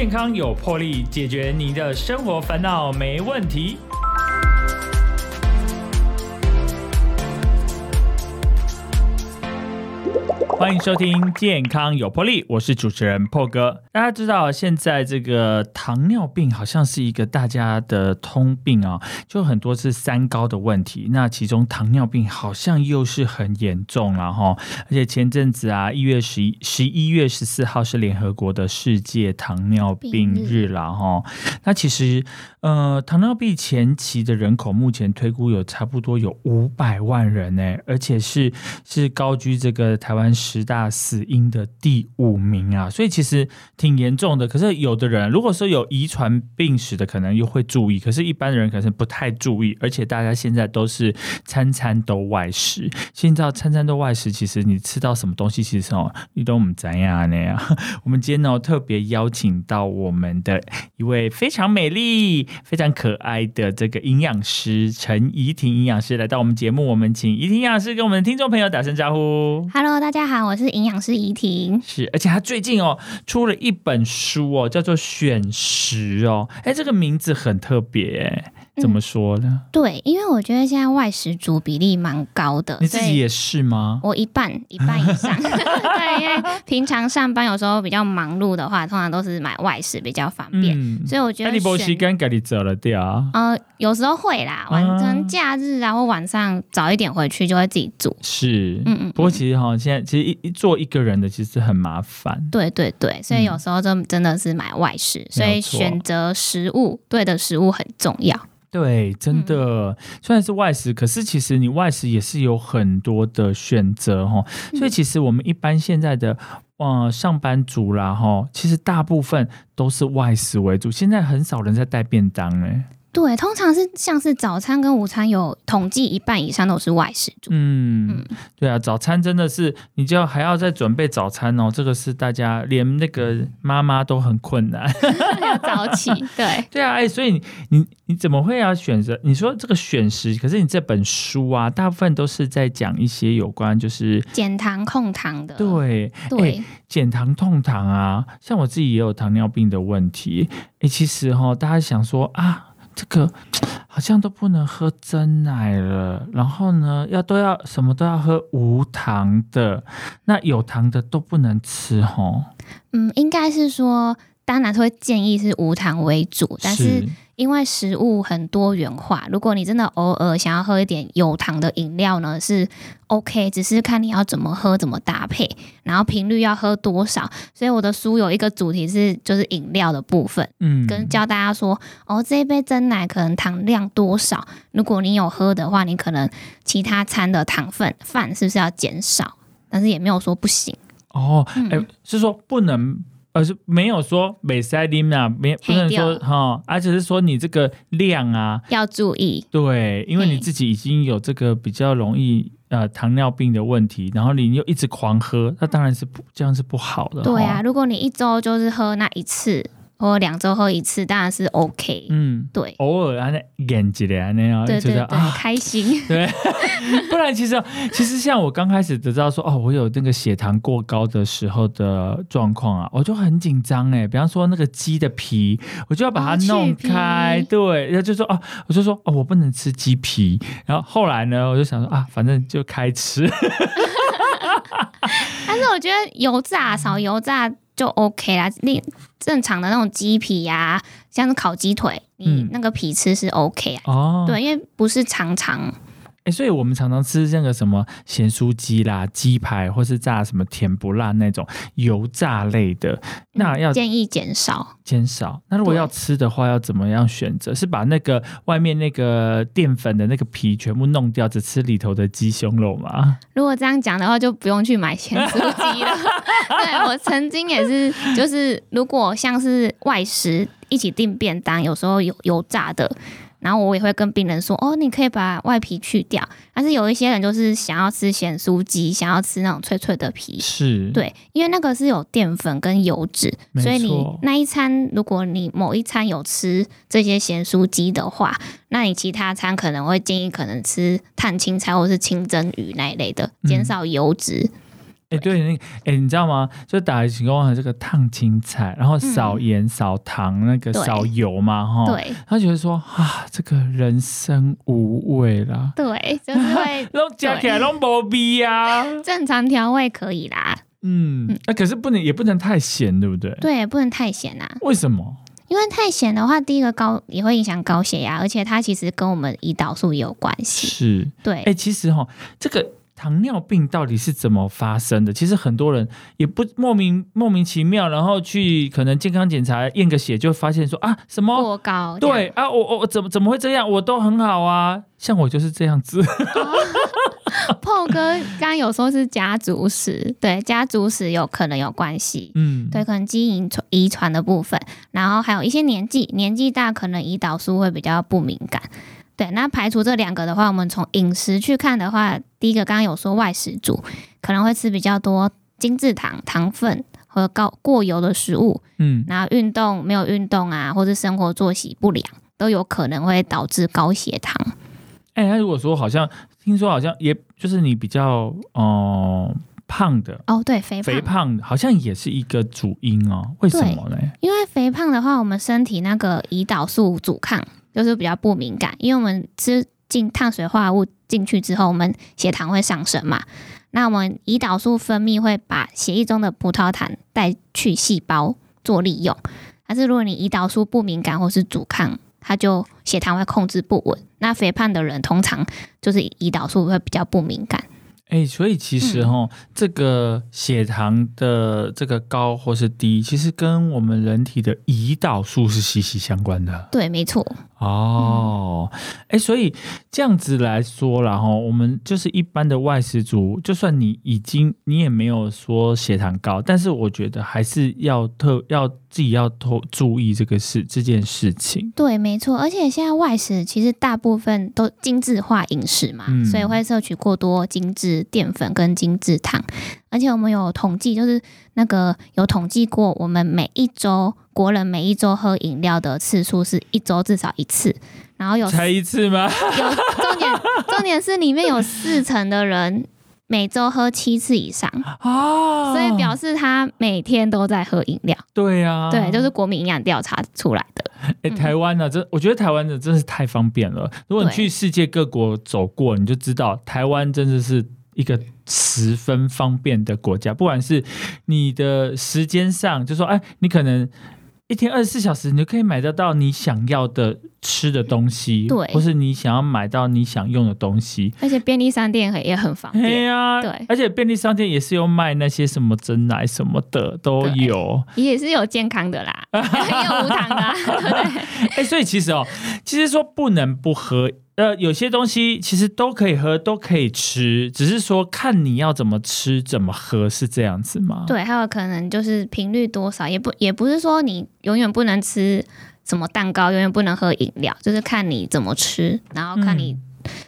健康有魄力，解决您的生活烦恼没问题。欢迎收听《健康有魄力》，我是主持人破哥。大家知道，现在这个糖尿病好像是一个大家的通病啊，就很多是三高的问题。那其中糖尿病好像又是很严重了哈。而且前阵子啊，一月十一十一月十四号是联合国的世界糖尿病日了哈。那其实呃，糖尿病前期的人口目前推估有差不多有五百万人呢，而且是是高居这个台湾。十大死因的第五名啊，所以其实挺严重的。可是有的人如果说有遗传病史的，可能又会注意；可是一般的人可能不太注意。而且大家现在都是餐餐都外食，现在餐餐都外食，其实你吃到什么东西，其实哦，你都唔怎样那样。我们今天呢特别邀请到我们的一位非常美丽、非常可爱的这个营养师陈怡婷营养师来到我们节目。我们请怡婷营养师跟我们的听众朋友打声招呼。Hello，大家好。我是营养师怡婷，是，而且她最近哦出了一本书哦，叫做《选食》哦，哎，这个名字很特别。怎么说呢？对，因为我觉得现在外食族比例蛮高的。你自己也是吗？我一半 一半以上。对，因为平常上班有时候比较忙碌的话，通常都是买外食比较方便。所以我觉得。你不时间给你走了掉？呃，有时候会啦，晚上假日啊，或晚上早一点回去就会自己煮。是，嗯嗯。不过其实哈，现在其实一一做一个人的其实很麻烦。对对对，所以有时候真真的是买外食，所以选择食物对的食物很重要。对，真的，虽然是外食，可是其实你外食也是有很多的选择哈。所以其实我们一般现在的呃上班族啦哈，其实大部分都是外食为主，现在很少人在带便当哎。对，通常是像是早餐跟午餐有统计一半以上都是外食族。嗯，对啊，早餐真的是你就还要再准备早餐哦，这个是大家连那个妈妈都很困难，要早起。对，对啊，哎，所以你你你怎么会要选择？你说这个选食，可是你这本书啊，大部分都是在讲一些有关就是减糖控糖的。对对，减糖控糖啊，像我自己也有糖尿病的问题。哎，其实哈，大家想说啊。这个好像都不能喝真奶了，然后呢，要都要什么都要喝无糖的，那有糖的都不能吃哦。嗯，应该是说，当然会建议是无糖为主，但是。因为食物很多元化，如果你真的偶尔想要喝一点有糖的饮料呢，是 OK，只是看你要怎么喝、怎么搭配，然后频率要喝多少。所以我的书有一个主题是就是饮料的部分，嗯，跟教大家说哦，这一杯真奶可能糖量多少，如果你有喝的话，你可能其他餐的糖分饭是不是要减少？但是也没有说不行哦，哎，是说不能。而是没有说美塞林啊，没不能说哈，而且是说你这个量啊要注意。对，因为你自己已经有这个比较容易呃糖尿病的问题，然后你又一直狂喝，那当然是不这样是不好的。对啊，如果你一周就是喝那一次。或两周喝一次当然是 OK，嗯，对，偶尔啊那演几的那样，对对对，开心，对，不然其实其实像我刚开始知道说哦，我有那个血糖过高的时候的状况啊，我就很紧张哎，比方说那个鸡的皮，我就要把它弄开，对，然后就说哦，我就说哦，我不能吃鸡皮，然后后来呢，我就想说啊，反正就开吃，但是我觉得油炸少油炸。就 OK 啦，另正常的那种鸡皮呀，像是烤鸡腿，你那个皮吃是 OK 啊。哦，对，因为不是常常。哎，所以我们常常吃那个什么咸酥鸡啦、鸡排，或是炸什么甜不辣那种油炸类的，那要建议减少。减少。那如果要吃的话，要怎么样选择？是把那个外面那个淀粉的那个皮全部弄掉，只吃里头的鸡胸肉吗？如果这样讲的话，就不用去买咸酥鸡了。对我曾经也是，就是如果像是外食一起订便当，有时候有油炸的。然后我也会跟病人说，哦，你可以把外皮去掉。但是有一些人就是想要吃咸酥鸡，想要吃那种脆脆的皮，是对，因为那个是有淀粉跟油脂，所以你那一餐，如果你某一餐有吃这些咸酥鸡的话，那你其他餐可能会建议可能吃碳青菜或是清蒸鱼那一类的，减少油脂。哎，对，那个，哎，你知道吗？就打情工的这个烫青菜，然后少盐、少糖，那个少油嘛，哈。对。他觉得说啊，这个人生无味啦。对，就是会 弄加起来弄无味啊。正常调味可以啦。嗯，那可是不能，也不能太咸，对不对？对，不能太咸啊。为什么？因为太咸的话，第一个高也会影响高血压，而且它其实跟我们胰岛素有关系。是，对。哎，其实哈，这个糖尿病到底是怎么发生的？其实很多人也不莫名莫名其妙，然后去可能健康检查验个血，就发现说啊什么过高。对啊，我我怎么怎么会这样？我都很好啊，像我就是这样子。炮哥刚刚有说是家族史，对，家族史有可能有关系，嗯，对，可能基因传遗传的部分，然后还有一些年纪，年纪大可能胰岛素会比较不敏感，对，那排除这两个的话，我们从饮食去看的话，第一个刚刚有说外食族可能会吃比较多精制糖、糖分和高过油的食物，嗯，然后运动没有运动啊，或者生活作息不良，都有可能会导致高血糖。哎，那如果说好像。听说好像也就是你比较哦胖的哦，对，肥肥胖好像也是一个主因哦，为什么呢？因为肥胖的话，我们身体那个胰岛素阻抗就是比较不敏感，因为我们吃进碳水化合物进去之后，我们血糖会上升嘛，那我们胰岛素分泌会把血液中的葡萄糖带去细胞做利用，但是如果你胰岛素不敏感或是阻抗。它就血糖会控制不稳，那肥胖的人通常就是胰岛素会比较不敏感。哎，所以其实哈，这个血糖的这个高或是低，其实跟我们人体的胰岛素是息息相关的。对，没错。哦，哎，所以这样子来说然后我们就是一般的外食族，就算你已经你也没有说血糖高，但是我觉得还是要特要自己要多注意这个事这件事情。对，没错，而且现在外食其实大部分都精致化饮食嘛，所以会摄取过多精致淀粉跟精制糖，而且我们有统计，就是那个有统计过，我们每一周。国人每一周喝饮料的次数是一周至少一次，然后有才一次吗？有重点，重点是里面有四成的人每周喝七次以上哦，所以表示他每天都在喝饮料。对呀，对，就是国民营养调查出来的。哎，台湾呢，这我觉得台湾的真是太方便了。如果你去世界各国走过，你就知道台湾真的是一个十分方便的国家。不管是你的时间上，就说哎，你可能。一天二十四小时，你就可以买得到你想要的吃的东西，对，或是你想要买到你想用的东西。而且便利商店也很方便，对呀，对。而且便利商店也是有卖那些什么真奶什么的都有，也是有健康的啦，也有无糖的，对。哎，所以其实哦，其实说不能不喝。呃，有些东西其实都可以喝，都可以吃，只是说看你要怎么吃、怎么喝，是这样子吗？对，还有可能就是频率多少，也不也不是说你永远不能吃什么蛋糕，永远不能喝饮料，就是看你怎么吃，然后看你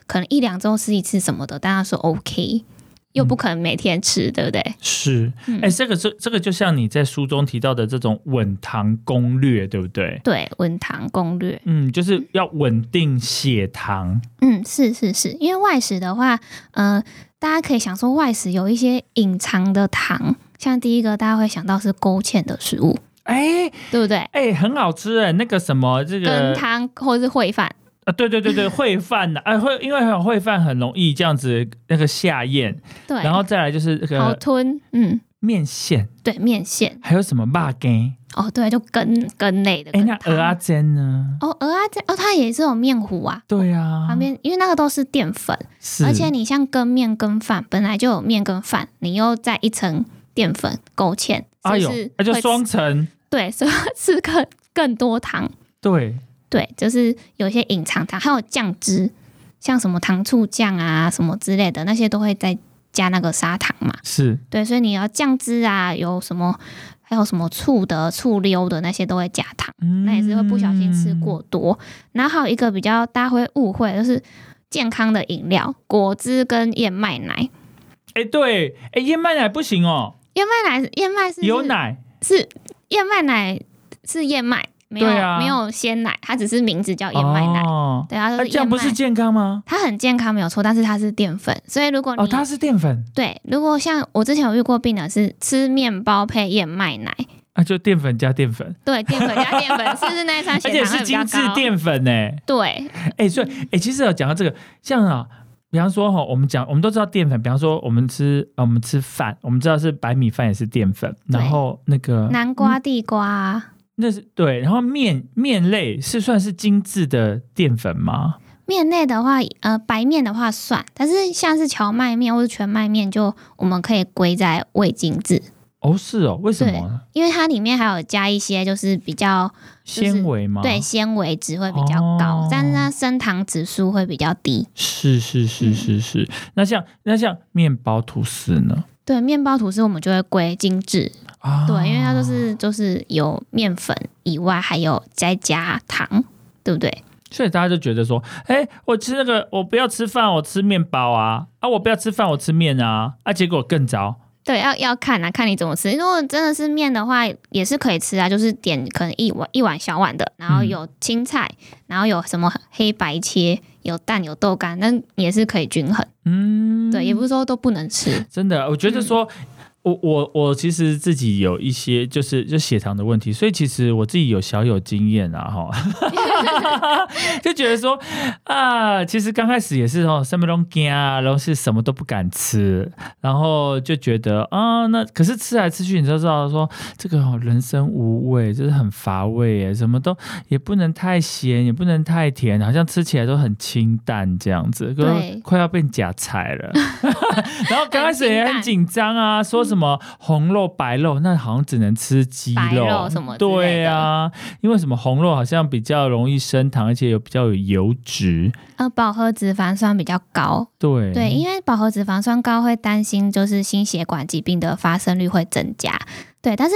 可能一两周吃一次什么的，大家说 OK。又不可能每天吃，对不对？是，哎，这个这这个就像你在书中提到的这种稳糖攻略，对不对？对，稳糖攻略，嗯，就是要稳定血糖。嗯，是是是，因为外食的话，呃，大家可以想说外食有一些隐藏的糖，像第一个大家会想到是勾芡的食物，哎，对不对？哎，很好吃哎，那个什么这个羹汤或者是烩饭。啊，对对对对，烩饭的，哎，会因为有烩饭很容易这样子那个下咽，对，然后再来就是那个好吞，嗯，面线，对，面线，还有什么辣根？哦，对，就根根类的。哎，那鹅阿煎呢？哦，鹅阿煎，哦，它也是有面糊啊。对啊，旁边因为那个都是淀粉，而且你像羹面羹饭本来就有面跟饭，你又再一层淀粉勾芡，哎呦，那就双层，对，所以吃更更多糖，对。对，就是有些隐藏糖，还有酱汁，像什么糖醋酱啊，什么之类的，那些都会再加那个砂糖嘛。是，对，所以你要酱汁啊，有什么，还有什么醋的、醋溜的那些都会加糖，那也是会不小心吃过多。然后还有一个比较大家会误会，就是健康的饮料，果汁跟燕麦奶。哎，对，哎，燕麦奶不行哦。燕麦奶，燕麦是有奶，是燕麦奶是燕麦。没有、没有鲜奶，它只是名字叫燕麦奶。哦，对，它那都是燕麦这样不是健康吗？它很健康没有错，但是它是淀粉，所以如果你、哦，它是淀粉对，如果像我之前有遇过病人是吃面包配燕麦奶，啊，就淀粉加淀粉，对，淀粉加淀粉，是不是那一餐 而且血糖会是精致？淀粉呢。对，哎，所以哎，其实有讲到这个，像啊。比方说哈，我们讲，我们都知道淀粉。比方说，我们吃呃，我们吃饭，我们知道是白米饭也是淀粉。然后那个南瓜、地瓜啊、那是对，然后面面类是算是精致的淀粉吗？面类的话，呃，白面的话算，但是像是荞麦面或者全麦面，就我们可以归在未精致，哦，是哦，为什么呢？因为它里面还有加一些就是比较就是纤维吗？对，纤维值会比较高，哦但是它升糖指数会比较低。是是是嗯是是。那像那像面包吐司呢？对，面包吐司我们就会归精致，啊，对，因为它就是就是有面粉以外，还有再加糖，对不对？所以大家就觉得说，哎、我吃那个，我不要吃饭，我吃面包啊，啊，我不要吃饭，我吃面啊，啊，结果更糟。对，要要看啊，看你怎么吃。如果真的是面的话，也是可以吃啊，就是点可能一碗一碗小碗的，然后嗯有青菜，然后有什么黑白切，有蛋有豆干，那也是可以均衡。嗯，对，也不是说都不能吃。真的，我觉得说。嗯我我我其实自己有一些就是就血糖的问题，所以其实我自己有小有经验啊哈，就觉得说啊，其实刚开始也是哦，什么都惊啊，然后是什么都不敢吃，然后就觉得啊，那可是吃来吃去，你就知道说这个哦，人生无味，就是很乏味耶，什么都也不能太咸，也不能太甜，好像吃起来都很清淡这样子，可对是快要变假菜了。然后刚开始也很很紧张啊，说什么红肉白肉，那好像只能吃鸡白肉肉什么对啊，因为什么红肉好像比较容易升糖，而且有比较有油脂。呃，饱和脂肪酸比较高，对对，因为饱和脂肪酸高会担心就是心血管疾病的发生率会增加。对，但是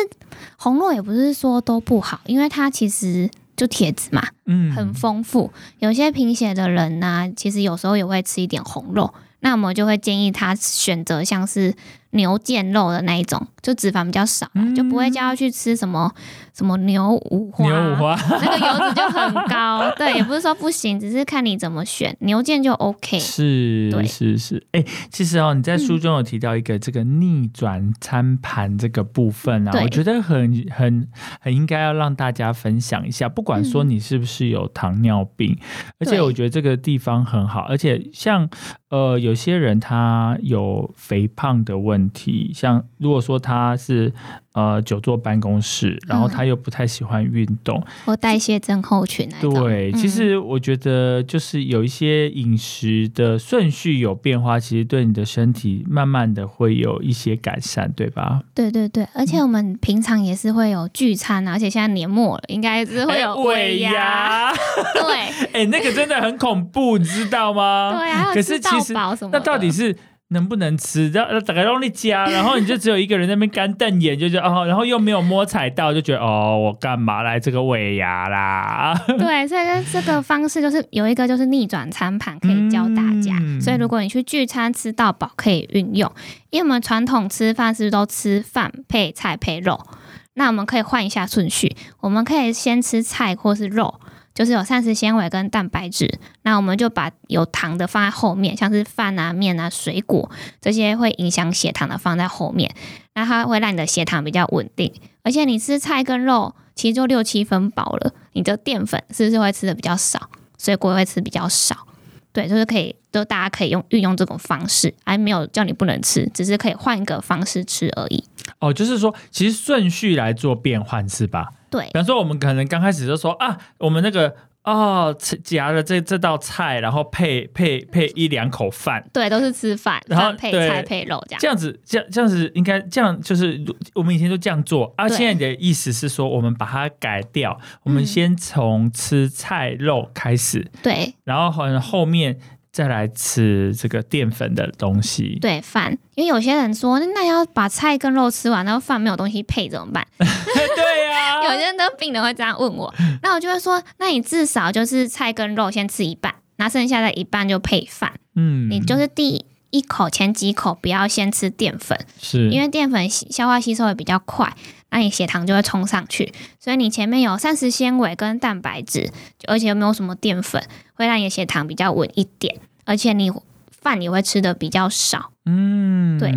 红肉也不是说都不好，因为它其实就铁质嘛，嗯很丰富。有些贫血的人呢、其实有时候也会吃一点红肉，那我们就会建议他选择像是牛腱肉的那一种，就脂肪比较少啦，就不会叫他去吃什么什么牛五花。牛五花。那个油脂就很高，对，也不是说不行，只是看你怎么选。牛腱就 OK，是是是，哎、其实哦，你在书中有提到一个这个逆转餐盘这个部分啊，对。我觉得很很很应该要让大家分享一下，不管说你是不是有糖尿病，而且我觉得这个地方很好，而且像呃有些人他有肥胖的问题，像如果说他是呃久坐办公室，然后他又不太喜欢运动，或代谢症候群那。对，嗯其实我觉得就是有一些饮食的顺序有变化，其实对你的身体慢慢的会有一些改善，对吧？对对对，而且我们平常也是会有聚餐啊，而且现在年末了，应该是会有哎尾牙。牙，对 哎、那个真的很恐怖，你知道吗？对啊，可是其实。那到底是？能不能吃？然后打开让你加，然后你就只有一个人在那边干瞪眼，就觉得哦，然后又没有摸彩到，就觉得哦，我干嘛来这个尾牙啦？对，所以这这个方式就是有一个就是逆转餐盘可以教大家。嗯所以如果你去聚餐吃到饱，可以运用。因为我们传统吃饭是不是都吃饭配菜配肉？那我们可以换一下顺序，我们可以先吃菜或是肉。就是有膳食纤维跟蛋白质，那我们就把有糖的放在后面，像是饭啊、面啊、水果这些会影响血糖的放在后面，那它会让你的血糖比较稳定。而且你吃菜跟肉，其实就六七分饱了，你的淀粉是不是会吃的比较少？水果会吃比较少。对，就是可以，就大家可以用运用这种方式，还没有叫你不能吃，只是可以换一个方式吃而已。哦，就是说，其实顺序来做变换是吧？对。比方说，我们可能刚开始就说啊，我们那个哦，吃夹了这这道菜，然后配配配一两口饭，对，都是吃饭，然后配菜配肉这样。这样子，这样这样子应该这样，就是我们以前都这样做啊。现在你的意思是说，我们把它改掉，我们嗯。先从吃菜肉开始，对。然后后后面再来吃这个淀粉的东西。对，饭，因为有些人说，那要把菜跟肉吃完，然后饭没有东西配怎么办？对呀、有些人的病人会这样问我，那我就会说，那你至少就是菜跟肉先吃一半，那剩下的一半就配饭。嗯，你就是第一口前几口不要先吃淀粉，是因为淀粉吸消化吸收也比较快。那你血糖就会冲上去。所以你前面有膳食纤维跟蛋白质，而且又没有什么淀粉，会让你的血糖比较稳一点，而且你饭也会吃的比较少。嗯，对。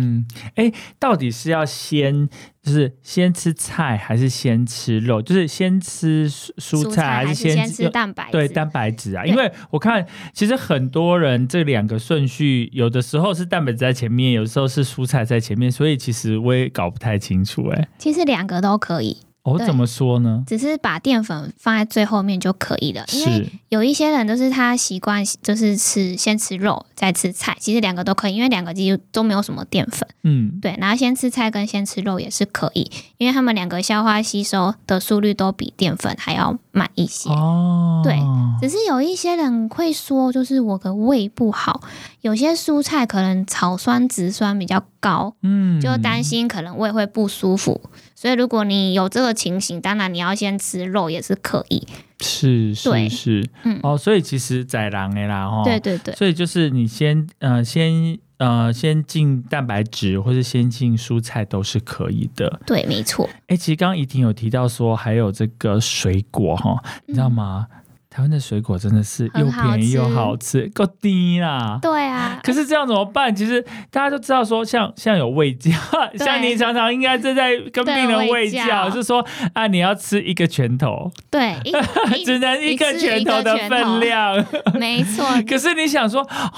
哎，到底是要先就是先吃菜还是先吃肉？就是先吃蔬菜还是先吃蛋白？对，蛋白质啊。因为我看其实很多人这两个顺序，有的时候是蛋白质在前面，有时候是蔬菜在前面，所以其实我也搞不太清楚。哎，其实两个都可以。我怎么说呢？只是把淀粉放在最后面就可以了，因为有一些人都是他习惯就是吃先吃肉再吃菜，其实两个都可以，因为两个其实都没有什么淀粉。嗯，对，然后先吃菜跟先吃肉也是可以，因为他们两个消化吸收的速率都比淀粉还要慢一些。哦，对，只是有一些人会说，就是我的胃不好，有些蔬菜可能草酸、植酸比较高，嗯，就担心可能胃会不舒服。所以，如果你有这个情形，当然你要先吃肉也是可以。是是是，嗯哦，所以其实宰狼的啦，哈，对对对。所以就是你先呃先呃先进蛋白质，或是先进蔬菜都是可以的。对，没错。哎，其实刚刚怡婷有提到说还有这个水果哈，你知道吗？台湾的水果真的是又便宜又好吃，够低啦。对啊，可是这样怎么办？其实大家都知道说，像像有胃教，像你常常应该正在跟病人胃教，是说啊，你要吃一个拳头，对，只能一个拳头的分量，没错。可是你想说啊，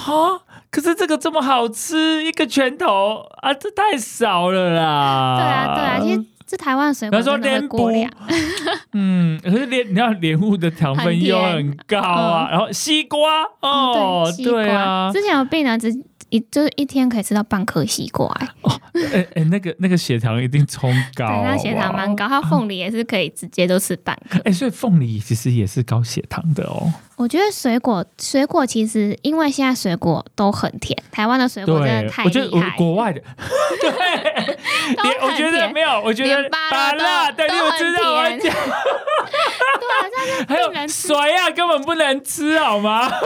可是这个这么好吃，一个拳头啊，这太少了啦。对啊，对啊，其实。是台湾水果，他说莲雾，嗯，可是莲，你看莲雾的糖分又很高啊，然后西瓜哦，对啊，之前有病人只一就是一天可以吃到半颗西瓜，哦，哎哎，那个那个血糖一定冲高，对，那血糖蛮高，他凤梨也是可以直接都吃半颗，哎，所以凤梨其实也是高血糖的哦。我觉得水果水果其实因为现在水果都很甜，台湾的水果真的太厉害。国外的 对，我觉得没有，我觉得芭乐对，你知道我讲，对，还有水啊，根本不能吃好吗？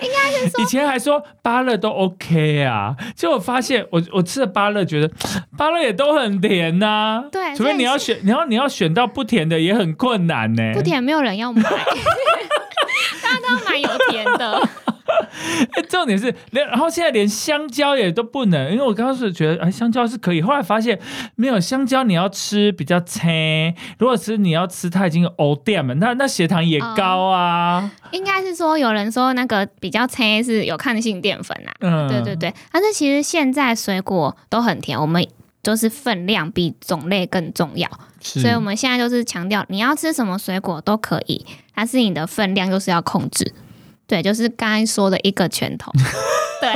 应该是说以前还说芭乐都 OK 啊，结果发现我我吃的芭乐，觉得芭乐也都很甜呐。对，除非你要选，你要你要选到不甜的也很困难呢。不甜没有人要买。大家都蛮有甜的。重点是连，然后现在连香蕉也都不能，因为我刚刚是觉得哎，香蕉是可以，后来发现没有香蕉，你要吃比较清。如果是你要吃，它已经 o 淀了，那那血糖也高啊。应该是说有人说那个比较清是有抗性淀粉啊。嗯，对对对。但是其实现在水果都很甜，我们就是分量比种类更重要。所以我们现在就是强调，你要吃什么水果都可以，但是你的分量就是要控制。对，就是刚才说的一个拳头。对，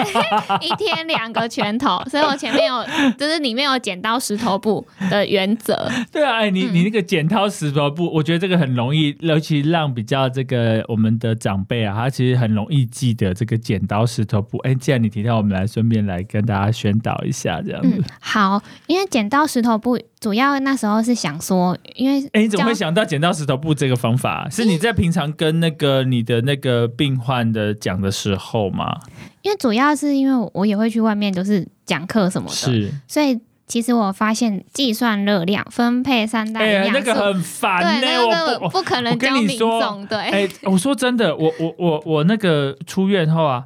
一天两个拳头，所以我前面有，就是里面有剪刀石头布的原则。对啊，哎，你你那个剪刀石头布，我觉得这个很容易，尤其让比较这个我们的长辈啊，他其实很容易记得这个剪刀石头布。哎，既然你提到，我们来顺便来跟大家宣导一下，这样子。好，因为剪刀石头布主要那时候是想说，因为哎，你怎么会想到剪刀石头布这个方法？是你在平常跟那个你的那个病患的讲的时候吗？因为主要是因为我也会去外面就是讲课什么的，是，所以其实我发现计算热量、分配三大营养素，那个很烦，对，那个不可能教民众。对，哎，我说真的，我我我我那个出院后啊，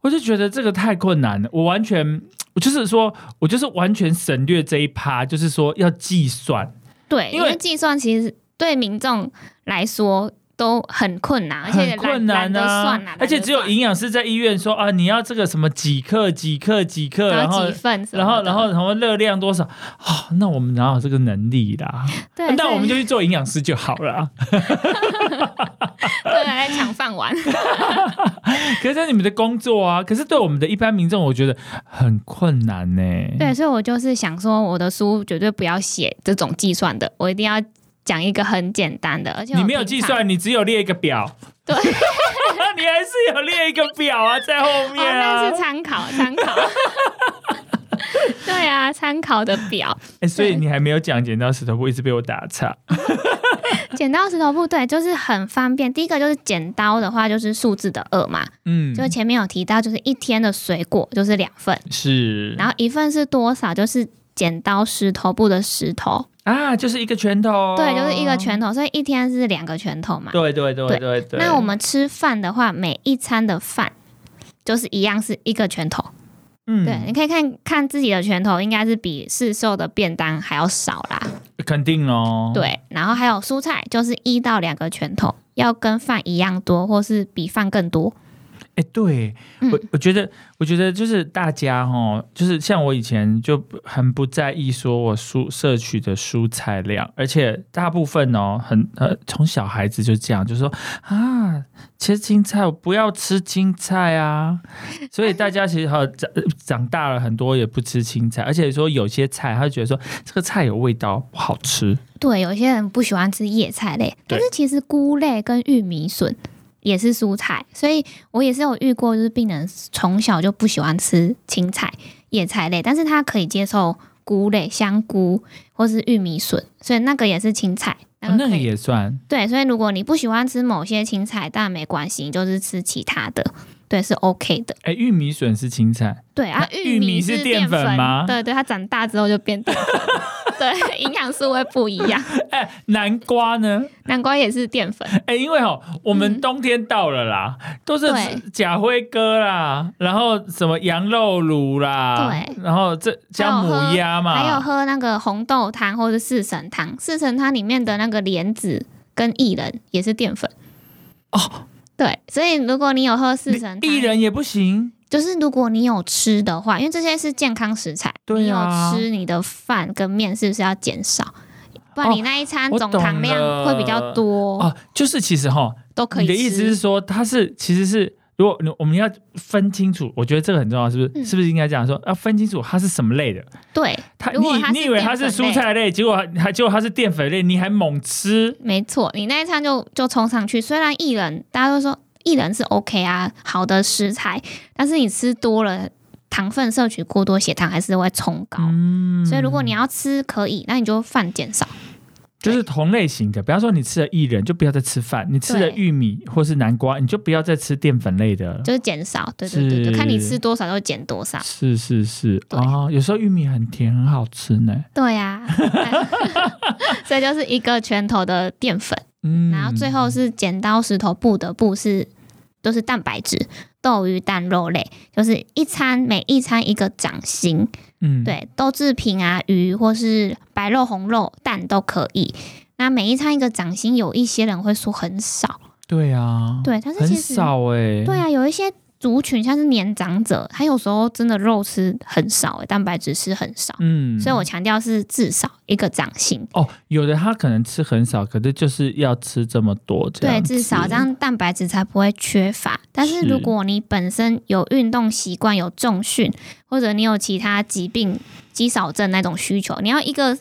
我就觉得这个太困难了，我完全，我就是说我就是完全省略这一趴，就是说要计算，对，因为计算其实对民众来说。都很困难，而且困难啊！而且只有营养师在医院说啊，你要这个什么几克几克几克，然后几份，然后然后什么热量多少啊？那我们哪有这个能力啦？对，那我们就去做营养师就好了。对，来抢饭碗。可是，在你们的工作啊，可是对我们的一般民众，我觉得很困难呢。对，所以我就是想说，我的书绝对不要写这种计算的，我一定要。讲一个很简单的，而且你没有计算，你只有列一个表。对，你还是有列一个表啊，在后面啊。那是参考，参考。对啊，参考的表。哎，所以你还没有讲剪刀石头布，一直被我打岔。剪刀石头布，对，就是很方便。第一个就是剪刀的话，就是数字的二嘛。嗯，就前面有提到，就是一天的水果就是两份。是。然后一份是多少？就是。剪刀石头布的石头，啊，就是一个拳头，对，就是一个拳头，所以一天是两个拳头嘛。对对对对对对。那我们吃饭的话，每一餐的饭就是一样是一个拳头。嗯对，你可以看看自己的拳头，应该是比市售的便当还要少啦。肯定哦。对，然后还有蔬菜，就是一到两个拳头，要跟饭一样多，或是比饭更多。哎，对嗯。我我觉得，我觉得就是大家哦，就是像我以前就很不在意说我蔬摄取的蔬菜量，而且大部分哦，很呃，从小孩子就这样，就说啊，切青菜，我不要吃青菜啊，所以大家其实好长长大了很多也不吃青菜，而且说有些菜，他就觉得说这个菜有味道，不好吃。对，有些人不喜欢吃叶菜类，但是其实菇类跟玉米笋也是蔬菜，所以我也是有遇过，就是病人从小就不喜欢吃青菜、叶菜类，但是他可以接受菇类，香菇或是玉米笋，所以那个也是青菜。哦那个也算。对，所以如果你不喜欢吃某些青菜，但没关系，你就是吃其他的，对，是 OK 的。哎，玉米笋是青菜，对啊，玉米米是淀淀粉吗？对对，它长大之后就变淀粉，对，营养素会不一样。哎，南瓜呢？南瓜也是淀粉，哎、因为哦，我们嗯。冬天到了啦，都是对。甲辉哥啦，然后什么羊肉卤啦，对，然后这加母鸭嘛，还有喝那个红豆汤或者四神汤，四神汤里面的那个莲子跟薏仁也是淀粉。哦。对，所以如果你有喝四神汤，薏仁也不行，就是如果你有吃的话，因为这些是健康食材，对啊你有吃你的饭跟面是不是要减少？不然你那一餐总糖量会比较多，哦，就是其实哈，都可以。你的意思是说，它是其实是。如果你我们要分清楚，我觉得这个很重要，是不是？嗯是不是应该这样说要分清楚它是什么类的？对，它你你以为它是蔬菜类，结果还结果它是淀粉类，你还猛吃，没错，你那一餐就就冲上去。虽然艺人大家都说薏仁是 OK 啊，好的食材，但是你吃多了，糖分摄取过多，血糖还是会冲高。嗯所以如果你要吃可以，那你就饭减少。就是同类型的，比方说你吃了薏仁，就不要再吃饭；你吃了玉米或是南瓜，你就不要再吃淀粉类的。就是减少，对对对，看你吃多少就减多少。是是是。对。哦，有时候玉米很甜，很好吃呢。对呀、所以就是一个拳头的淀粉，嗯，然后最后是剪刀石头布的布是都是蛋白质，豆鱼蛋肉类，就是一餐每一餐一个掌心，嗯，对，豆制品啊，鱼或是白肉、红肉、蛋都可以。那每一餐一个掌心，有一些人会说很少，对啊，对，但是很其实少哎。对啊，有一些族群像是年长者，他有时候真的肉吃很少、欸，蛋白质吃很少，嗯，所以我强调是至少一个掌心。哦，有的他可能吃很少，可是就是要吃这么多，这对，至少这样蛋白质才不会缺乏。但是是如果你本身有运动习惯、有重训，或者你有其他疾病、肌少症那种需求，你要一个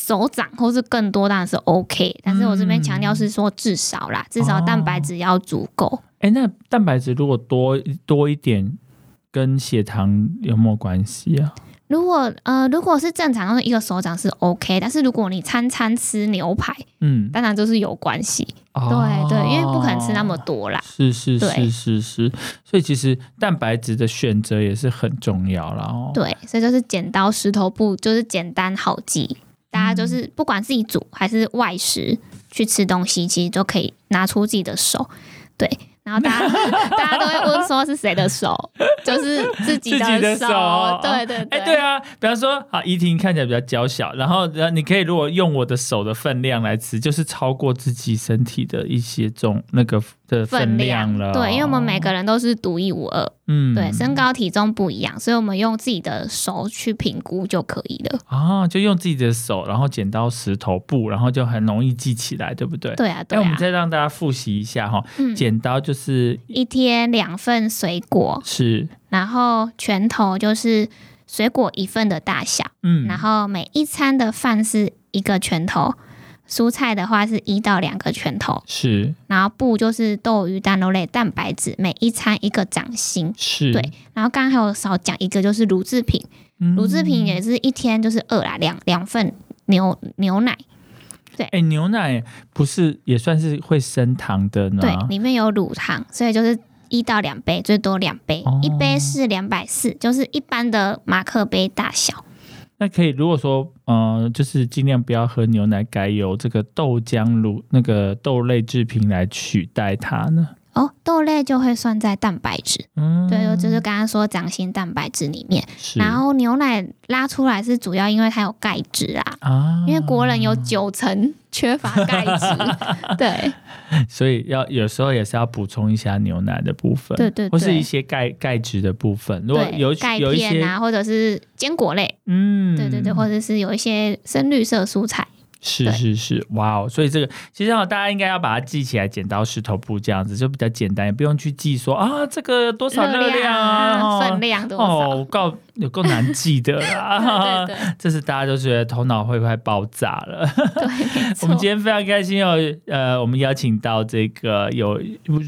手掌或是更多，当然是 OK。但是我这边强调是说至少啦，至少蛋白质要足够。哎，那蛋白质如果多多一点，跟血糖有没有关系啊？如果呃，如果是正常，就是一个手掌是 OK，但是如果你餐餐吃牛排，嗯，当然就是有关系。哦对对，因为不可能吃那么多啦。是是是是是，所以其实蛋白质的选择也是很重要啦哦。对，所以就是剪刀石头布，就是简单好记。大家就是不管自己煮还是外食去吃东西，其实都可以拿出自己的手，对。然后大家 大家都会问说是谁的手，就是自己的手，手。对对哎、对。啊，比方说，好，怡婷看起来比较娇小，然后，然后你可以如果用我的手的分量来吃，就是超过自己身体的一些重那个的分量了哦。对，因为我们每个人都是独一无二，嗯对，身高体重不一样，所以我们用自己的手去评估就可以了。啊，就用自己的手，然后剪刀石头布，然后就很容易记起来，对不对？对啊，哎，对啊，我们再让大家复习一下哈，嗯，剪刀就是一天两份水果，是然后拳头就是水果一份的大小，嗯，然后每一餐的饭是一个拳头，蔬菜的话是一到两个拳头，是。然后布就是豆鱼蛋肉类蛋白质，每一餐一个掌心。是，对然后刚刚还有少讲一个就是乳制品，嗯。乳制品也是一天就是二啦，两两份牛牛奶，对。哎、牛奶不是也算是会升糖的呢？对，里面有乳糖，所以就是一到两杯，最多两杯，哦。一杯是两百四，就是一般的马克杯大小。那可以，如果说，嗯，就是尽量不要喝牛奶，改由这个豆浆乳那个豆类制品来取代它呢？哦，豆类就会算在蛋白质，嗯，对，就是刚刚说掌心蛋白质里面。然后牛奶拉出来是主要因为它有钙质啊，啊，因为国人有九成缺乏钙质，对。所以要有时候也是要补充一下牛奶的部分，对对或是一些钙钙质的部分。如果有对，钙有一些，片啊，或者是坚果类，嗯，对对对，或者是有一些深绿色蔬菜，是是是，哇哦！所以这个其实哦，大家应该要把它记起来，剪刀石头布这样子就比较简单，也不用去记说啊这个多少热量啊，哦 分量多少？哦，够有够难记的啦。对对对这是大家都觉得头脑会快爆炸了。对，我们今天非常开心哦，呃，我们邀请到这个有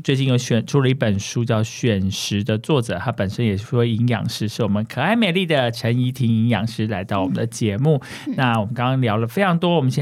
最近有选出了一本书叫《选食》的作者，他本身也是位营养师，是我们可爱美丽的陈怡婷营养师来到我们的节目。嗯那我们刚刚聊了非常多，我们现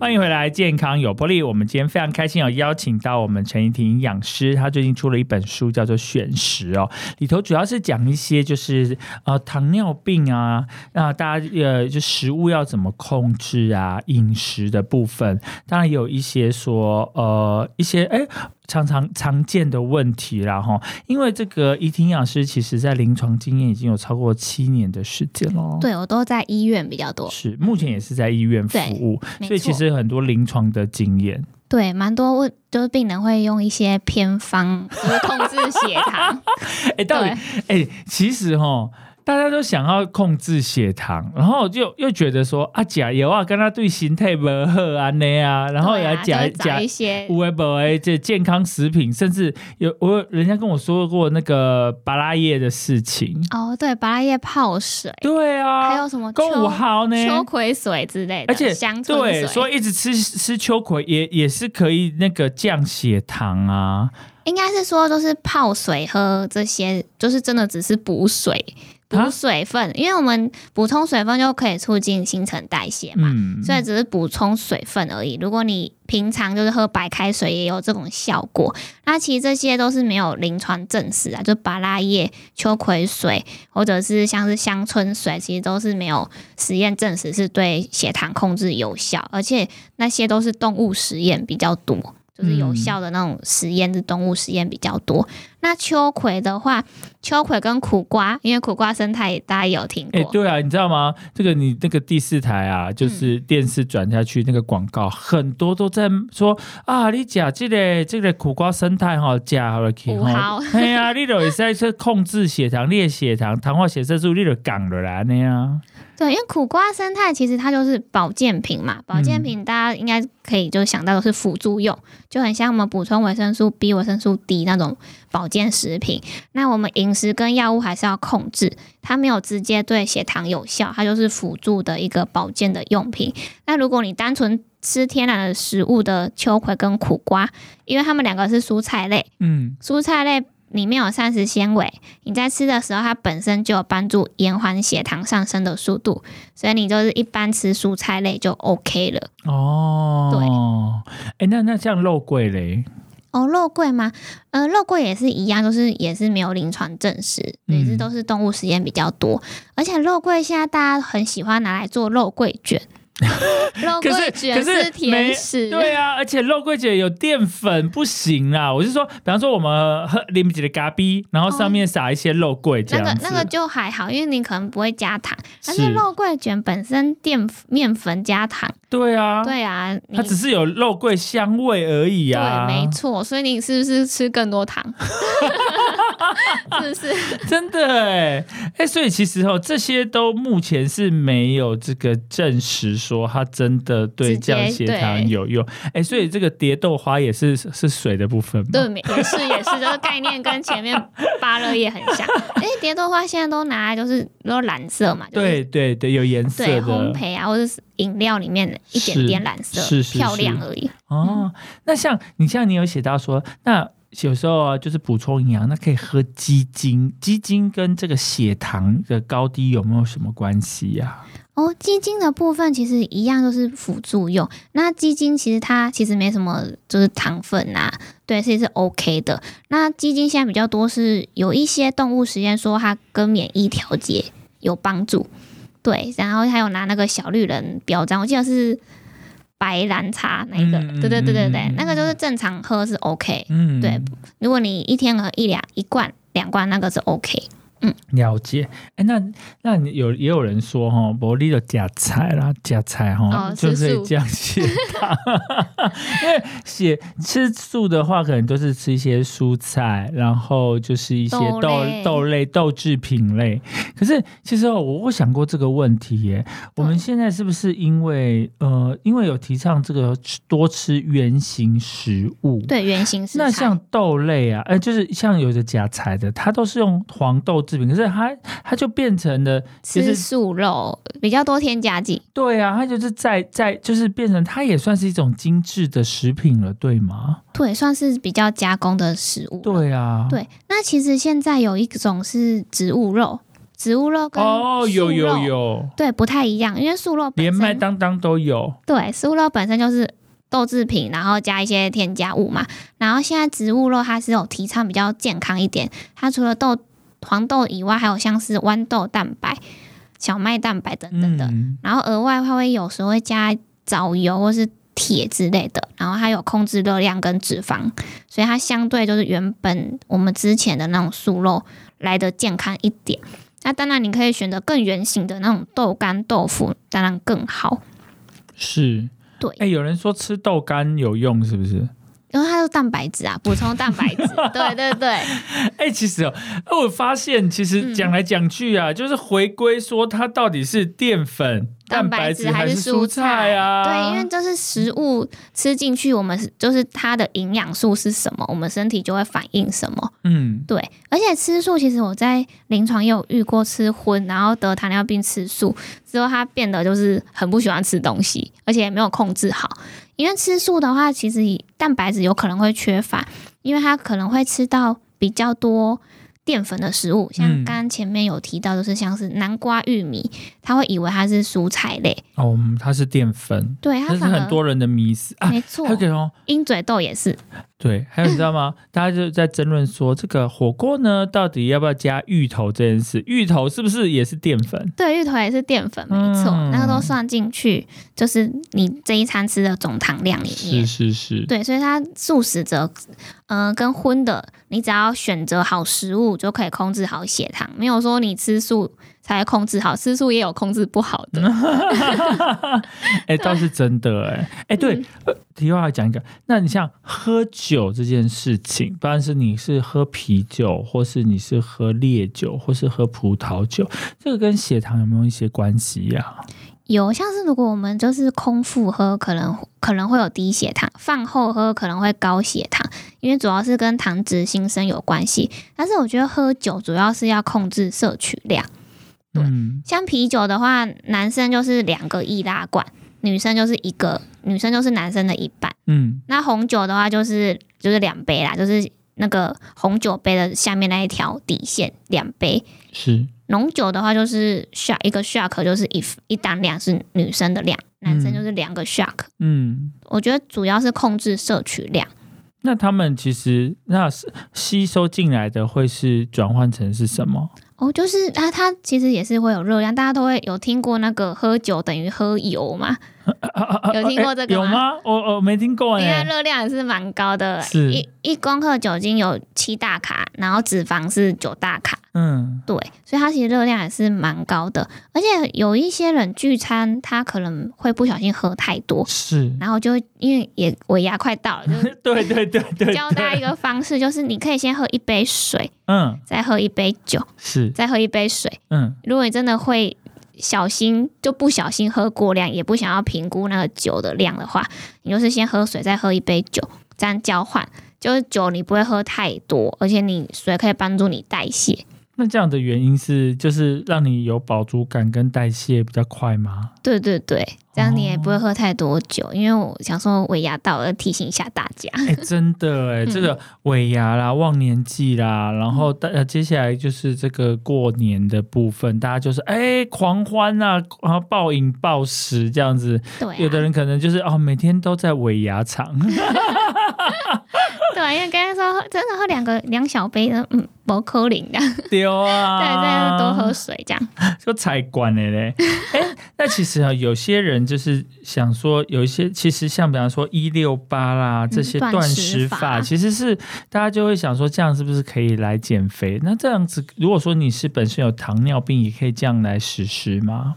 欢迎回来，健康有魄力。我们今天非常开心有，邀请到我们陈怡婷营养师，她最近出了一本书，叫做《选食》哦，里头主要是讲一些就是呃糖尿病啊，那大家呃就食物要怎么控制啊，饮食的部分，当然也有一些说呃一些哎。常常常见的问题啦，哈，因为这个怡婷营养师其实在临床经验已经有超过七年的时间了，，对我都在医院比较多，是目前也是在医院服务，所以其实有很多临床的经验。对，蛮多问就是病人会用一些偏方，就是控制血糖。哎、到底哎、其实哈，大家都想要控制血糖，然后就又觉得说啊，假油啊，跟他对心态不好啊那啊，然后也对啊假假一些无为不为这健康食品，甚至有我人家跟我说过那个巴拉叶的事情。哦，对，巴拉叶泡水，对啊，还有什么公五秋号呢？秋葵水之类的，而且香椿对，所以一直吃吃秋葵也也是可以那个降血糖啊。应该是说都是泡水喝这些，就是真的只是补水。啊补水分，因为我们补充水分就可以促进新陈代谢嘛，嗯，所以只是补充水分而已。如果你平常就是喝白开水也有这种效果，那其实这些都是没有临床证实啊，就巴拉叶、秋葵水或者是像是香椿水，其实都是没有实验证实是对血糖控制有效，而且那些都是动物实验比较多。就是有效的那种实验是动物实验比较多。那秋葵的话，秋葵跟苦瓜，因为苦瓜生态大家也有听哎、过，对啊，你知道吗？这个你那个第四台啊，就是嗯电视转下去那个广告，很多都在说啊，你假这个这个苦瓜生态哈，假好了去五哈号，哎呀，你就会在去控制血糖、列血糖、糖化血色素，你就降了啦那样。对，因为苦瓜生态其实它就是保健品嘛，保健品大家应该可以就想到的是辅助用，就很像我们补充维生素 B、维生素 D 那种保健食品。那我们饮食跟药物还是要控制，它没有直接对血糖有效，它就是辅助的一个保健的用品。那如果你单纯吃天然的食物的秋葵跟苦瓜，因为它们两个是蔬菜类，嗯，蔬菜类里面有膳食纤维，你在吃的时候，它本身就有帮助延缓血糖上升的速度，所以你就是一般吃蔬菜类就 OK 了。哦，对，哎、那那像肉桂嘞，哦，肉桂吗？呃，肉桂也是一样，就是也是没有临床证实，嗯也是都是动物实验比较多。而且肉桂现在大家很喜欢拿来做肉桂卷，肉桂卷是甜食，对啊，而且肉桂卷有淀粉，不行啊。我是说，比方说我们喝林姐的咖啡，然后上面撒一些肉桂这那样子，个那个就还好，因为你可能不会加糖，但是是肉桂卷本身淀面粉加糖，对啊，对啊，它只是有肉桂香味而已啊。对，没错，所以你是不是吃更多糖？是不是？真的哎哎，所以其实哦，这些都目前是没有这个证实说它真的对降血糖有用。哎，所以这个蝶豆花也是 是水的部分吗？对，也是也是，这个概念跟前面芭乐叶很像。哎，蝶豆花现在都拿来就是都蓝色嘛，就是对对对，有颜色，的烘焙啊，或者是饮料里面的一点点蓝色，是是是漂亮而已。哦。那像你像你有写到说，那有时候啊，就是补充营养，那可以喝鸡精。鸡精跟这个血糖的高低有没有什么关系呀、哦，鸡精的部分其实一样都是辅助用。那鸡精其实它其实没什么，就是糖分啊，对，其实是 OK 的。那鸡精现在比较多是有一些动物实验说它跟免疫调节有帮助，对，然后还有拿那个小绿人标章，我记得是白兰茶那一个，对对对对对，那个就是正常喝是 OK。嗯，对如果你一天喝一两一罐两罐，那个是 OK。了解。哎，那那你有也有人说哈，伯利的假菜啦，假菜哈，哦 就吃素可以降血糖。因为血吃素的话，可能都是吃一些蔬菜，然后就是一些豆豆类豆制品类。可是其实哦我我想过这个问题耶，我们现在是不是因为呃，因为有提倡这个吃多吃原形食物？对，原型食物。那像豆类啊，呃，就是像有的假菜的，它都是用黄豆制品，可是它它就变成了，就吃是素肉比较多添加剂。对啊，它就是在在就是变成它也算是一种精致的食品了，对吗？对，算是比较加工的食物。对啊，对，那其实现在有一种是植物肉，植物肉跟哦，有有，有，对，不太一样，因为素肉连麦当当都有，对素肉本身就是豆制品，然后加一些添加物嘛。然后现在植物肉它是有提倡比较健康一点，它除了豆黄豆以外，还有像是豌豆蛋白、小麦蛋白等等的。嗯，然后额外它会有时候会加藻油或是铁之类的，然后它有控制热量跟脂肪，所以它相对就是原本我们之前的那种素肉来的健康一点。那当然，你可以选择更圆形的那种豆干豆腐，当然更好。是。对，哎，有人说吃豆干有用，是不是？因为它是蛋白质啊，补充蛋白质。对对对，哎、其实哦，我发现其实嗯讲来讲去啊，就是回归说它到底是淀粉、蛋白质还是是蔬菜啊？对，因为这是食物吃进去，我们是就是它的营养素是什么，我们身体就会反应什么。嗯，对，而且吃素，其实我在临床也有遇过吃荤，然后得糖尿病吃素之后，他变得就是很不喜欢吃东西，而且也没有控制好。因为吃素的话，其实蛋白质有可能会缺乏，因为他可能会吃到比较多淀粉的食物，像嗯刚刚前面有提到，就是像是南瓜、玉米，他会以为它是蔬菜类，哦，嗯它是淀粉，对，它是很多人的迷思啊。没错还有，鹰嘴豆也是，对，还有你知道吗？大家就在争论说，这个火锅呢，到底要不要加芋头这件事？芋头是不是也是淀粉？对，芋头也是淀粉，没错，嗯那个都算进去，就是你这一餐吃的总糖量里面是。是是，对，所以它素食者，呃，跟荤的，你只要选择好食物，就可以控制好血糖。没有说你吃素才控制好，吃素也有控制不好的。哎、倒是真的哎、哎、对，嗯呃，题外话讲一个，那你像喝酒这件事情，不管是你是喝啤酒，或是你是喝烈酒，或是喝葡萄酒，这个跟血糖有没有一些关系呀、有像是如果我们就是空腹喝，可能可能会有低血糖；饭后喝可能会高血糖，因为主要是跟糖脂新生有关系。但是我觉得喝酒主要是要控制摄取量。对嗯，像啤酒的话，男生就是两个易拉罐，女生就是一个，女生就是男生的一半。嗯，那红酒的话，就是就是两杯啦，就是那个红酒杯的下面那一条底线两杯。是，浓酒的话，就是 shark 一个 shark 就是一一单量是女生的量，男生就是两个 shark。嗯。我觉得主要是控制摄取量。那他们其实那是吸收进来的会是转换成是什么？哦，就是啊它其实也是会有热量，大家都会有听过那个喝酒等于喝油嘛，有听过这个吗？有吗？我我没听过因为哎。热量也是蛮高的，是。一一公克酒精有七大卡，然后脂肪是九大卡，嗯，对，所以它其实热量也是蛮高的，而且有一些人聚餐，他可能会不小心喝太多，是，然后就会因为也尾牙快到了，就是 对对对对，教大家一对，个方式，就是你可以先喝一杯水，嗯，再喝一杯酒，是，再喝一杯水。嗯，如果你真的会小心，就不小心喝过量，也不想要评估那个酒的量的话，你就是先喝水，再喝一杯酒，这样交换。就是酒你不会喝太多，而且你水可以帮助你代谢。那这样的原因是就是让你有饱足感跟代谢比较快吗？对对对，这样你也不会喝太多酒，因为我想说尾牙到了，提醒一下大家。哎、真的哎，这个尾牙啦、忘年祭啦，然后大呃接下来就是这个过年的部分，大家就是哎、狂欢啊，然后暴饮暴食这样子。对、啊，有的人可能就是哦，每天都在尾牙场。对，因为刚才说真的喝两个两小杯的，嗯，不可能的，丢啊！对，这样多喝水这样。就才管了嘞。哎、那其实啊，有些人就是想说，有一些其实像比方说一六八啦这些断食法，其实是大家就会想说，这样是不是可以来减肥？那这样子，如果说你是本身有糖尿病，也可以这样来实施吗？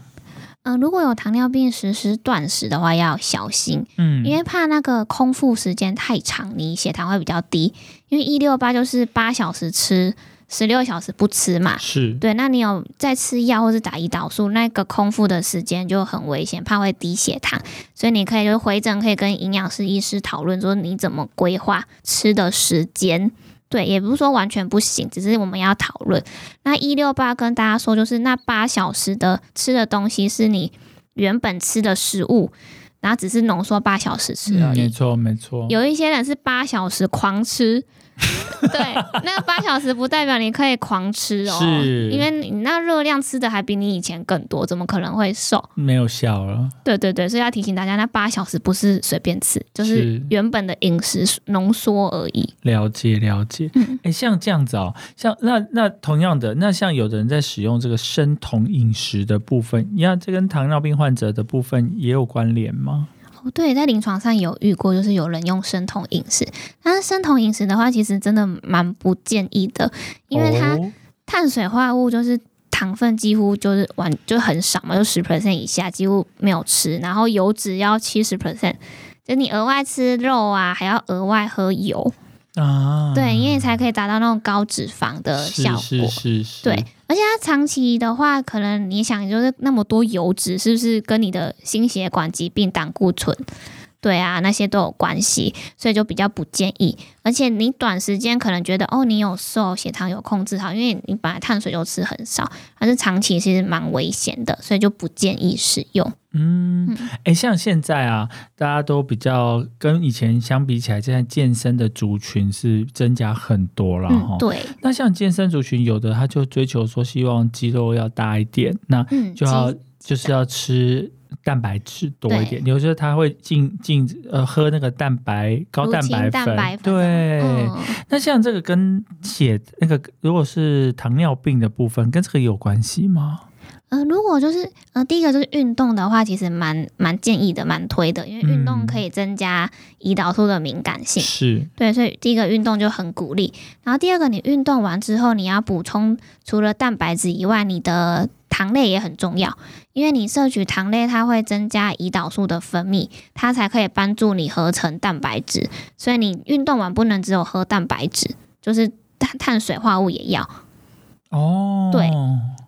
嗯、如果有糖尿病实施断食的话，要小心，嗯，因为怕那个空腹时间太长，你血糖会比较低。因为一六八就是八小时吃，十六小时不吃嘛。是对，那你有在吃药或是打胰岛素，那个空腹的时间就很危险，怕会低血糖。所以你可以就是回诊，可以跟营养师、医师讨论说你怎么规划吃的时间。对，也不是说完全不行，只是我们要讨论。那一六八跟大家说，就是那八小时的吃的东西是你原本吃的食物，然后只是浓缩八小时吃嗯而已。没错没错，有一些人是八小时狂吃，对，那八小时不代表你可以狂吃哦，是因为你那热量吃的还比你以前更多，怎么可能会瘦？没有效了。对对对，所以要提醒大家，那八小时不是随便吃，就是是原本的饮食浓缩而已。了解了解，嗯哎、像这样子哦，像那那同样的，那像有的人在使用这个生酮饮食的部分，你看，这跟糖尿病患者的部分也有关联吗？哦，对，在临床上有遇过，就是有人用生酮饮食，但是生酮饮食的话，其实真的蛮不建议的，因为它哦。碳水化合物就是糖分几乎就是完就很少嘛，就十 percent 以下，几乎没有吃。然后油脂要七十 percent，就你额外吃肉啊，还要额外喝油，啊，对，因为才可以达到那种高脂肪的效果。是是是，对，而且它长期的话，可能你想就是那么多油脂，是不是跟你的心血管疾病、胆固醇，对啊，那些都有关系，所以就比较不建议。而且你短时间可能觉得哦，你有瘦，血糖有控制好，因为你本来碳水就吃很少，但是长期其实蛮危险的，所以就不建议使用。嗯，哎、像现在啊，大家都比较跟以前相比起来，现在健身的族群是增加很多了哈、嗯，对，那像健身族群，有的他就追求说希望肌肉要大一点，那嗯，就要肌就是要吃蛋白质多一点。有时候他会进进呃喝那个蛋白高蛋白粉，蛋白粉对。嗯那像这个跟血那个如果是糖尿病的部分，跟这个有关系吗？呃，如果就是呃，第一个就是运动的话，其实蛮蛮建议的，蛮推的，因为运动嗯可以增加胰岛素的敏感性。是对，所以第一个运动就很鼓励。然后第二个，你运动完之后，你要补充除了蛋白质以外，你的糖类也很重要，因为你摄取糖类，它会增加胰岛素的分泌，它才可以帮助你合成蛋白质。所以你运动完不能只有喝蛋白质，就是碳碳水化物也要。哦，对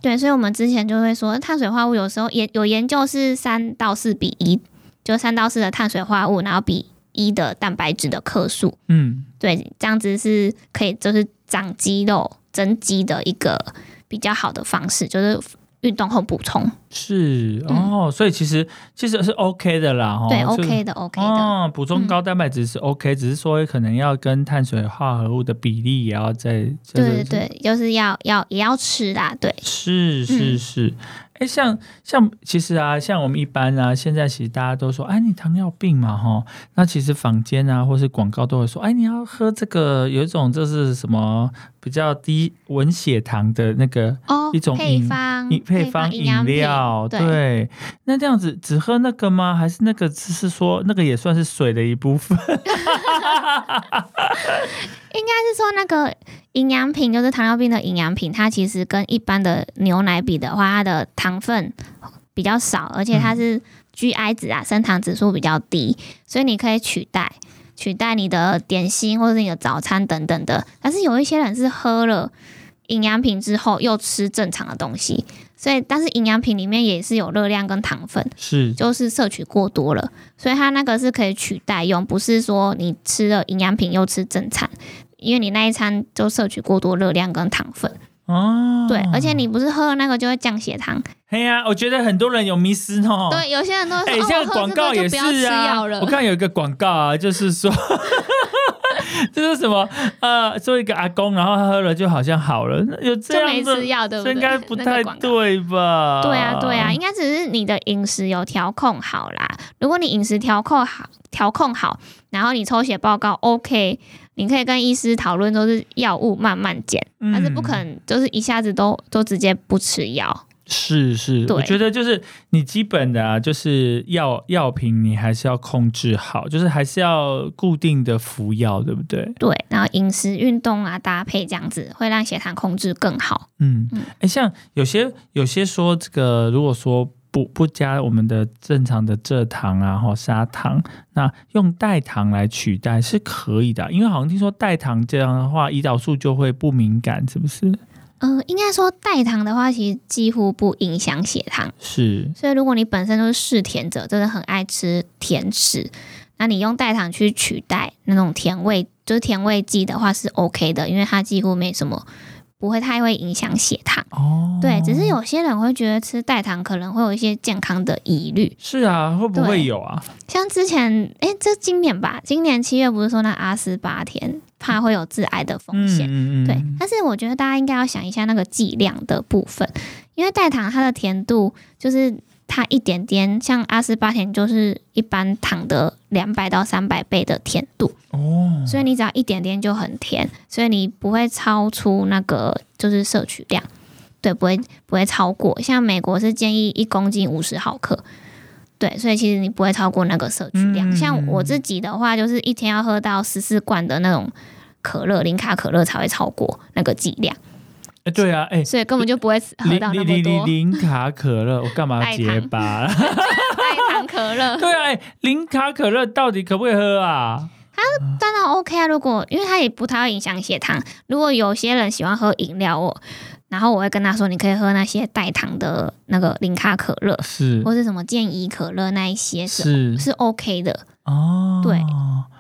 对，所以我们之前就会说，碳水化合物有时候也有研究是三到四比一，就三到四的碳水化合物，然后比一的蛋白质的克数。嗯，对，这样子是可以就是长肌肉、增肌的一个比较好的方式，就是运动后补充。是哦，所以其实其实是 OK 的啦，对，OK 的，OK 的。哦，补充嗯。高蛋白质是 OK，、只是说可能要跟碳水化合物的比例也要在，就是对对对，就是要要也要吃啦，对，是是嗯是，哎、像像其实啊，像我们一般啊，现在其实大家都说，哎，你糖尿病嘛，哈，那其实坊间啊，或是广告都会说，哎，你要喝这个，有一种就是什么比较低稳血糖的那个哦一种配饮方饮配方饮料，对那这样子只喝那个吗？还是那个只是说那个也算是水的一部分？应该是说那个营养品，就是糖尿病的营养品，它其实跟一般的牛奶比的话，它的糖分比较少，而且它是 GI 值啊，升糖指数比较低，所以你可以取代取代你的点心或者是你的早餐等等的。但是有一些人是喝了营养品之后又吃正常的东西，所以但是营养品里面也是有热量跟糖分，是就是摄取过多了，所以它那个是可以取代用，不是说你吃了营养品又吃正餐，因为你那一餐就摄取过多热量跟糖分。哦，对，而且你不是喝了那个就会降血糖，嘿呀、我觉得很多人有迷失哦。对，有些人都会哎、这广告也是啊我。看有一个广告啊，就是说，这是什么呃，做一个阿公，然后他喝了就好像好了，那有这样的吃药，对不对？这应该不太对吧？对啊，对啊，应该只是你的饮食有调控好啦。如果你饮食调控好，调控好，然后你抽血报告 OK，你可以跟医师讨论，都是药物慢慢减，嗯但是不可能就是一下子都都直接不吃药。是是，对我觉得就是你基本的啊，就是药药品你还是要控制好，就是还是要固定的服药，对不对？对，然后饮食、运动啊搭配这样子，会让血糖控制更好。嗯嗯，哎、像有些有些说这个，如果说不不加我们的正常的蔗糖啊或砂糖，那用代糖来取代是可以的啊，因为好像听说代糖这样的话，胰岛素就会不敏感，是不是？嗯、应该说代糖的话，其实几乎不影响血糖。是，所以如果你本身就是嗜甜者，真的很爱吃甜食，那你用代糖去取代那种甜味，就是甜味剂的话是 OK 的，因为它几乎没什么，不会太会影响血糖。哦，对，只是有些人会觉得吃代糖可能会有一些健康的疑虑，是啊，会不会有啊？像之前，诶，这今年吧，今年七月不是说那阿斯巴甜怕会有致癌的风险，嗯对，但是我觉得大家应该要想一下那个剂量的部分，因为代糖它的甜度就是它一点点，像阿斯巴甜就是一般糖的两百到三百倍的甜度，哦，所以你只要一点点就很甜，所以你不会超出那个就是摄取量，对，不会不会超过。像美国是建议一公斤五十毫克。对，所以其实你不会超过那个摄取量。嗯像我自己的话，就是一天要喝到十四罐的那种可乐，零卡可乐才会超过那个剂量。哎，对啊，哎，所以根本就不会喝到那零零么多零卡可乐，我干嘛结巴？代糖可乐。对啊，哎，零卡可乐到底可不可以喝啊？当然 OK 啊，如果因为它也不太会影响血糖。如果有些人喜欢喝饮料，我然后我会跟他说，你可以喝那些代糖的那个零卡可乐，是或是什么健怡可乐那一些是是是 OK 的。哦，对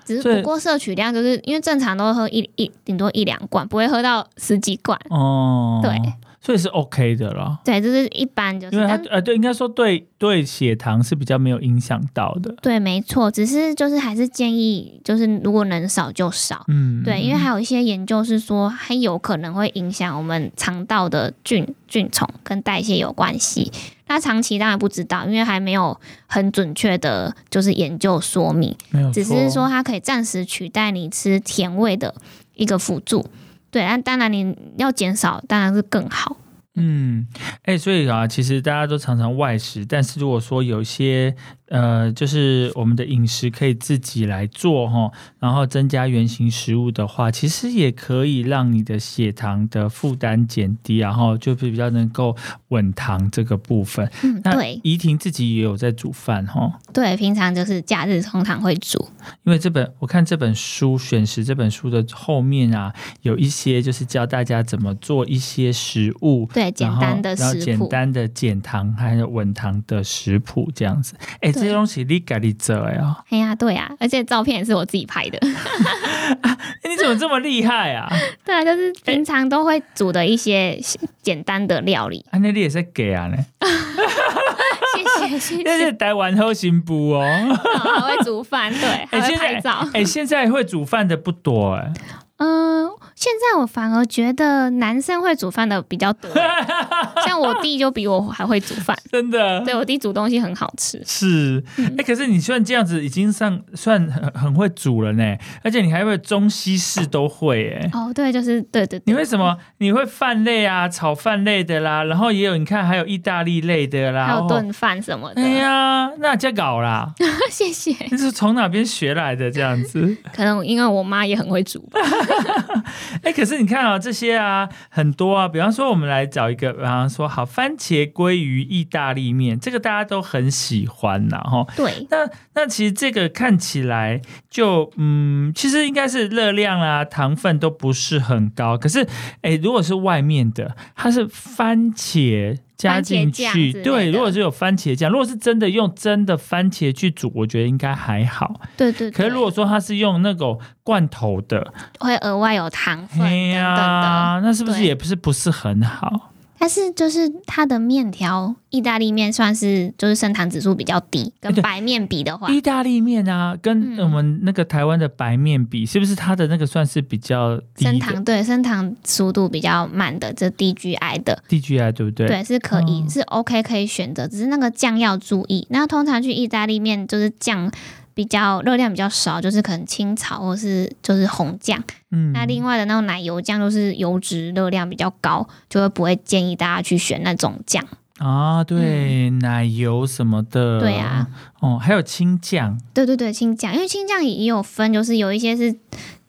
只是不过摄取量就是因为正常都会喝一一顶多一两罐，不会喝到十几罐。哦，对，所以是 OK 的啦。对，就是一般就是，因为它但呃对，应该说对对血糖是比较没有影响到的。对，没错，只是就是还是建议就是如果能少就少。嗯，对，因为还有一些研究是说，还有可能会影响我们肠道的菌菌虫跟代谢有关系。那长期当然不知道，因为还没有很准确的，就是研究说明，只是说它可以暂时取代你吃甜味的一个辅助。对，但当然你要减少，当然是更好。嗯，哎、所以啊，其实大家都常常外食，但是如果说有一些呃，就是我们的饮食可以自己来做哈，然后增加原型食物的话，其实也可以让你的血糖的负担减低，然后就是比较能够稳糖这个部分。嗯，那对怡婷自己也有在煮饭哈，对，平常就是假日通常会煮。因为这本我看这本书选食这本书的后面啊，有一些就是教大家怎么做一些食物，对，简单的食谱。简单的减糖还有稳糖的食谱这样子。哎，这些东西你改你做哎呀，哎呀，对啊，而且照片也是我自己拍的。你怎么这么厉害啊？对啊，就是平常都会煮的一些简单的料理。啊，那你也是给啊呢？谢谢谢谢，那是台湾后新妇哦。还会煮饭，对，还，会拍照。哎，现在会煮饭的不多哎。嗯、现在我反而觉得男生会煮饭的比较多，像我弟就比我还会煮饭。真的。对我弟煮东西很好吃。是，哎、嗯可是你算这样子，已经算算很很会煮了呢，而且你还会中西式都会，哎，哦，对，就是对对对。你为什么你会饭类啊，炒饭类的啦，然后也有你看还有意大利类的啦，哦还有炖饭什么的。哎呀，那这搞啦，谢谢。你是从哪边学来的这样子？可能因为我妈也很会煮吧。哎、可是你看啊、这些啊，很多啊，比方说我们来找一个，比方说好番茄鲑鱼意大利面，这个大家都很喜欢呐，哈。对，那那其实这个看起来就嗯，其实应该是热量啊、糖分都不是很高。可是，哎，如果是外面的，它是番茄加进去。对，如果是有番茄酱，如果是真的用真的番茄去煮，我觉得应该还好。对对对。可是如果说它是用那种罐头的，会额外有糖分哎等等的，呀，那是不是也不是不是很好？但是就是它的面条，意大利面算是就是升糖指数比较低，跟白面比的话，意大利面啊，跟嗯我们那个台湾的白面比，是不是它的那个算是比较低升糖对升糖速度比较慢的，这 DGI 的。DGI 对不对？对，是可以，哦是 OK 可以选择，只是那个酱要注意。那通常去意大利面就是酱比较热量比较少，就是可能青草或是就是红酱。嗯那另外的那种奶油酱就是油脂热量比较高，就会不会建议大家去选那种酱。啊，对，奶油什么的，嗯对啊，哦，还有青酱，对对对，青酱，因为青酱也有分，就是有一些是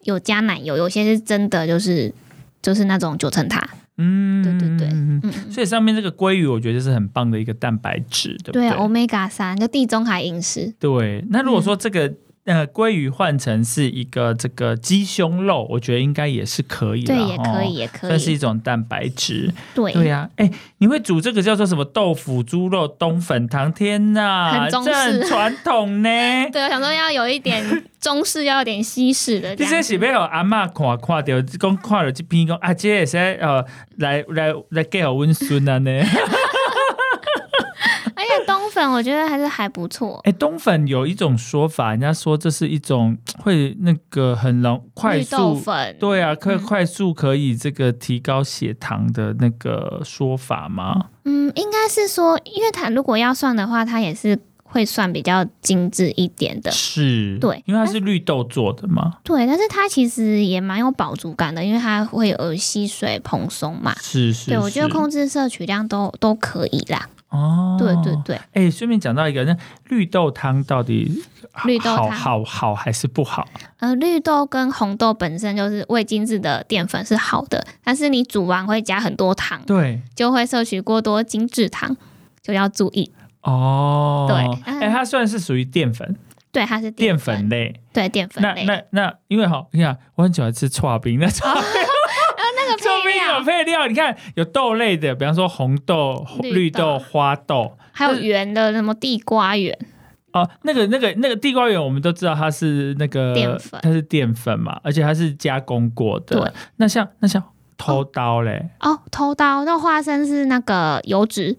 有加奶油，有些是真的就是就是那种九层塔。嗯，对对对所以上面这个鲑鱼，我觉得是很棒的一个蛋白质，对不对？对啊，omega 三就地中海饮食。对，那如果说这个、呃鲑鱼换成是一个这个鸡胸肉，我觉得应该也是可以的，对，也可哦以，也可算是一以。种蛋白质。对对呀、哎、你会煮这个叫做什么豆腐猪肉冬粉汤？天哪，很中式这很传统呢。对，我想说要有一点 中式，要有点西式的这。是要有阿嬷看看到，讲看到这篇讲啊，这也是呃来来来给我温孙啊呢。粉我觉得还是还不错。哎，冬粉有一种说法，人家说这是一种 会那个很容快速。粉，对啊，可以快速可以这个提高血糖的那个说法吗？嗯，应该是说，因为它如果要算的话，它也是会算比较精致一点的。是，对因为它是绿豆做的嘛。对，但是它其实也蛮有饱足感的，因为它会有吸水蓬松嘛。是是，对，我觉得控制摄取量都都可以啦。哦，对对对，哎，顺便讲到一个，那绿豆汤到底好绿豆汤好好还是不好？呃，绿豆跟红豆本身就是未精制的淀粉是好的，但是你煮完会加很多糖，对，就会摄取过多精制糖，就要注意。哦，对哎，它算是属于淀粉，对，它是淀粉，粉类。对淀粉那类。那那，因为好，你看，我很喜欢吃刨冰，那 刨冰有配料，你看有豆类的，比方说红豆、绿豆花豆。还有圆的什么地瓜圆，哦，那个、那个、那个地瓜圆，我们都知道它是那个淀粉它是淀粉嘛，而且它是加工过的。对，那像那像偷刀嘞，哦，偷刀那花生是那个油脂，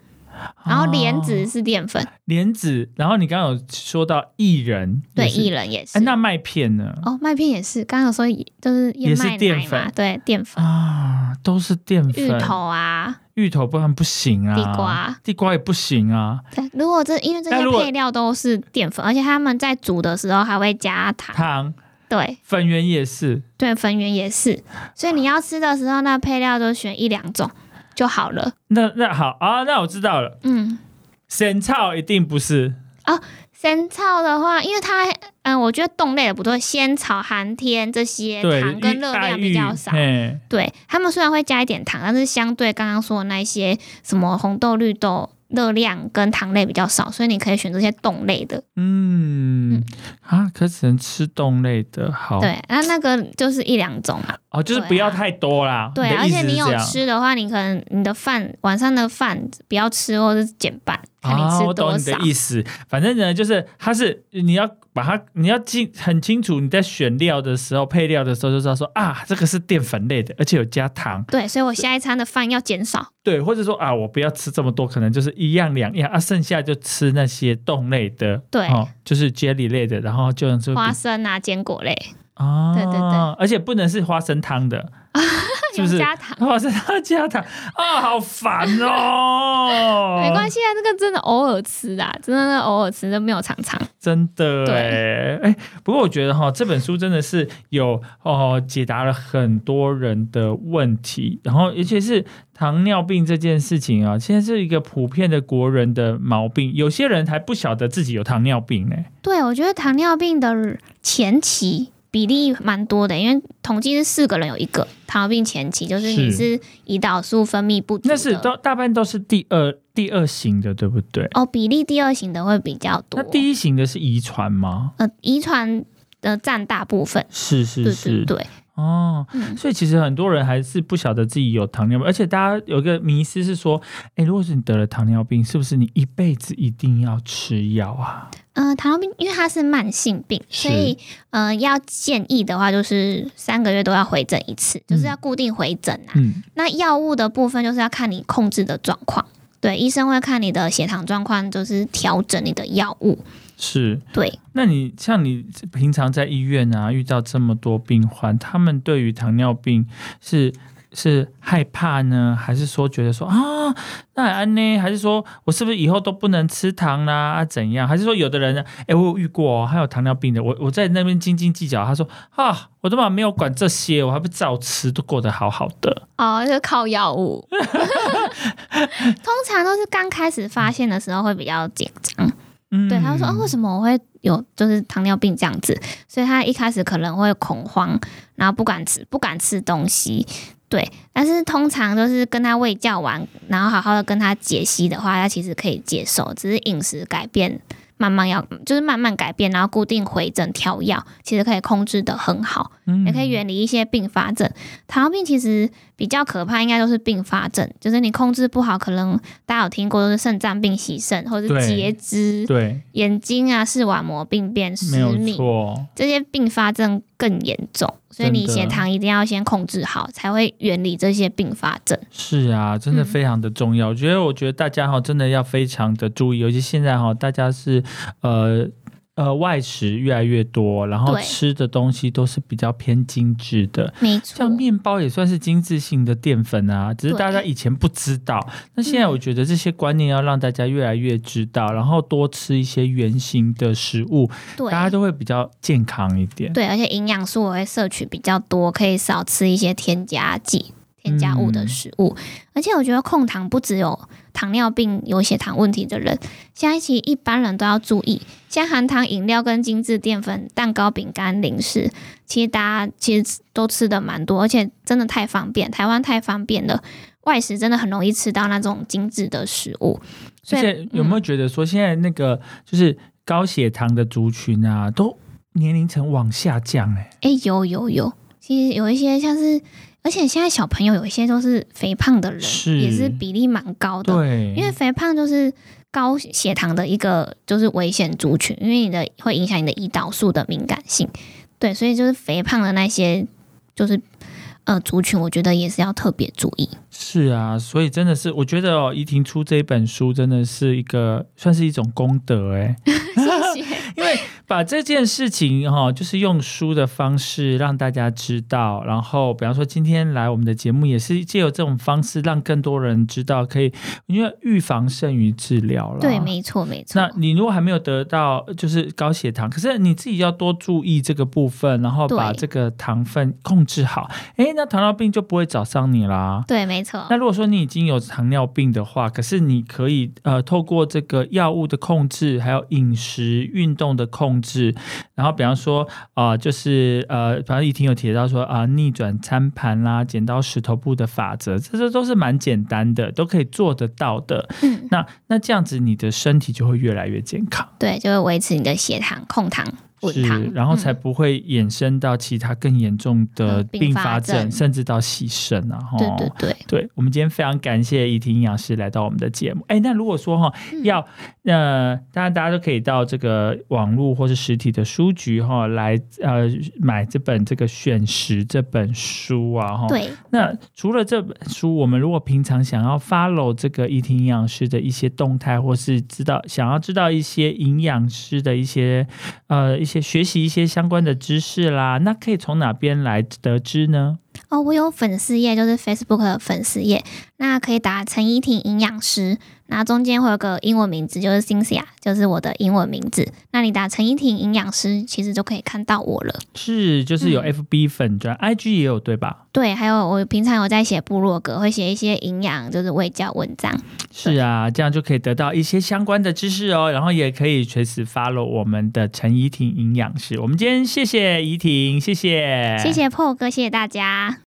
然后莲子哦是淀粉，莲子，然后你刚刚有说到薏仁，对，薏仁也是哎，。那麦片呢？哦，麦片也是，刚刚有说就是也是燕麦奶嘛淀粉，对，淀粉。啊，都是淀粉。芋头啊，芋头不然不行啊，地瓜，地瓜也不行啊。对，如果这因为这些配料都是淀粉，而且他们在煮的时候还会加糖，糖对粉圆也是，对，粉圆也是，所以你要吃的时候，那配料都选一两种就好了。那那好啊，那我知道了，嗯，仙草一定不是仙草的话，因为它，嗯、我觉得冻类的不对，仙草、寒天这些糖跟热量比较少。嘿对他们虽然会加一点糖，但是相对刚刚说的那一些什么红豆、绿豆，热量跟糖类比较少，所以你可以选这些冻类的。嗯啊，可只能吃冻类的，好对，那那个就是一两种啊。哦，就是不要太多啦。对，而且你有吃的话，你可能你的饭晚上的饭不要吃，或者是减半，看你啊，我懂你。的意思。反正呢，就是它是你要把它，你要记很清楚，你在选料的时候、配料的时候就知道说啊，这个是淀粉类的，而且有加糖。对，所以我下一餐的饭要减少。对，或者说啊，我不要吃这么多，可能就是一样两样啊，剩下就吃那些冻类的，对哦，就是 jelly 类的，然后就就花生啊，坚果类，啊，对对对，而且不能是花生汤的，是不是？有加糖。哇塞，他 加糖啊，好烦哦！没关系啊，这个真的偶尔吃啊，真的偶尔吃，都没有常常。真的对哎哎，不过我觉得哈，这本书真的是有哦解答了很多人的问题，然后尤其是糖尿病这件事情啊，现在是一个普遍的国人的毛病，有些人还不晓得自己有糖尿病哎。对，我觉得糖尿病的前期比例蛮多的，因为统计是四个人有一个糖尿病前期，就是你是是胰岛素分泌不足，那是都大半都是第二第二型的，对不对？哦，比例第二型的会比较多。那第一型的是遗传吗？呃，遗传的占大部分。是是对是对，对，哦，嗯，所以其实很多人还是不晓得自己有糖尿病，而且大家有一个迷思是说，哎，如果是你得了糖尿病，是不是你一辈子一定要吃药啊？呃，糖尿病因为它是慢性病，所以呃，要建议的话就是三个月都要回诊一次，就是要固定回诊啊。嗯，那药物的部分就是要看你控制的状况，对，医生会看你的血糖状况，就是调整你的药物。是。对，那你像你平常在医院啊，遇到这么多病患，他们对于糖尿病是是害怕呢，还是说觉得说啊，那安呢？还是说我是不是以后都不能吃糖啦？啊，怎样？还是说有的人呢？哎，我有遇过、哦，还有糖尿病的，我我在那边斤斤计较，他说啊，我他妈没有管这些，我还不照吃，都过得好好的。哦，就靠药物。通常都是刚开始发现的时候会比较紧张，嗯，对，他会说：“啊，为什么我会有就是糖尿病这样子？”所以他一开始可能会恐慌，然后不敢吃，不敢吃东西。对，但是通常都是跟他喂教完，然后好好的跟他解析的话，他其实可以接受，只是饮食改变，慢慢要就是慢慢改变，然后固定回诊调药，其实可以控制的很好，嗯也可以远离一些并发症。糖尿病其实比较可怕，应该都是并发症，就是你控制不好，可能大家有听过，就是肾脏病、洗肾，或者是截肢、对，眼睛啊、视网膜病变、没有失明，错。这些并发症更严重，所以你血糖一定要先控制好，才会远离这些并发症。是啊，真的嗯非常的重要。我觉得，我觉得大家哈，真的要非常的注意，尤其现在哈，大家是呃呃外食越来越多，然后吃的东西都是比较偏精致的。没错像，面包也算是精致性的淀粉啊，只是大家以前不知道。那现在我觉得这些观念要让大家越来越知道，然后多吃一些原形的食物，对大家都会比较健康一点。对，而且营养素我会摄取比较多，可以少吃一些添加剂、添加物的嗯食物。而且我觉得控糖不只有糖尿病、有血糖问题的人，现在其实一般人都要注意，像含糖饮料跟精致淀粉、蛋糕、饼干、零食，其实大家其实都吃的蛮多，而且真的太方便，台湾太方便了。外食真的很容易吃到那种精致的食物，所而以且有没有觉得说，现在那个就是高血糖的族群啊，都年龄层往下降、欸？哎、有有有，其实有一些像是，而且现在小朋友有一些都是肥胖的人，是也是比例蛮高的。对，因为肥胖就是高血糖的一个就是危险族群，因为你的会影响你的胰岛素的敏感性。对，所以就是肥胖的那些就是呃族群，我觉得也是要特别注意。是啊，所以真的是，我觉得哦，怡婷出这一本书真的是一个算是一种功德哎、谢谢。因为把这件事情哈、就是用书的方式让大家知道，然后比方说今天来我们的节目，也是借由这种方式让更多人知道，可以因为预防胜于治疗了。对，没错，没错那。你如果还没有得到就是高血糖，可是你自己要多注意这个部分，然后把这个糖分控制好，诶，那糖尿病就不会找上你啦。对，没错。那如果说你已经有糖尿病的话，可是你可以呃透过这个药物的控制，还有饮食、运动的控制，然后比方说啊、呃就是呃，反正一听有提到说啊、逆转餐盘啦、剪刀石头布的法则，这些都是蛮简单的，都可以做得到的。嗯，那那这样子，你的身体就会越来越健康。对，就会维持你的血糖、控糖、稳是，，然后才嗯不会衍生到其他更严重的嗯并并发发症症，甚至到牺牲啊！哈对对对。对，我们今天非常感谢怡婷营养师来到我们的节目。哎，那如果说哈、嗯要呃，当然大家都可以到这个网络或是实体的书局哈、来呃买这本这个选食这本书啊哈。。对，那除了这本书，我们如果平常想要 follow 这个怡婷营养师的一些动态，或是知道想要知道一些营养师的一些呃一些学习一些相关的知识啦，那可以从哪边来得知呢？哦，我有粉丝页，就是 Facebook 的粉丝页，那可以打陈怡婷营养师，那中间会有个英文名字，就是 Cynthia，就是我的英文名字。那你打陈怡婷营养师，其实就可以看到我了。是，就是有嗯 FB 粉专、IG 也有对吧？对，还有我平常有在写部落格，会写一些营养，就是卫教文章。是啊，这样就可以得到一些相关的知识哦，然后也可以随时 follow 我们的陈怡婷营养师。我们今天谢谢怡婷，谢谢，谢谢破哥，谢谢大家。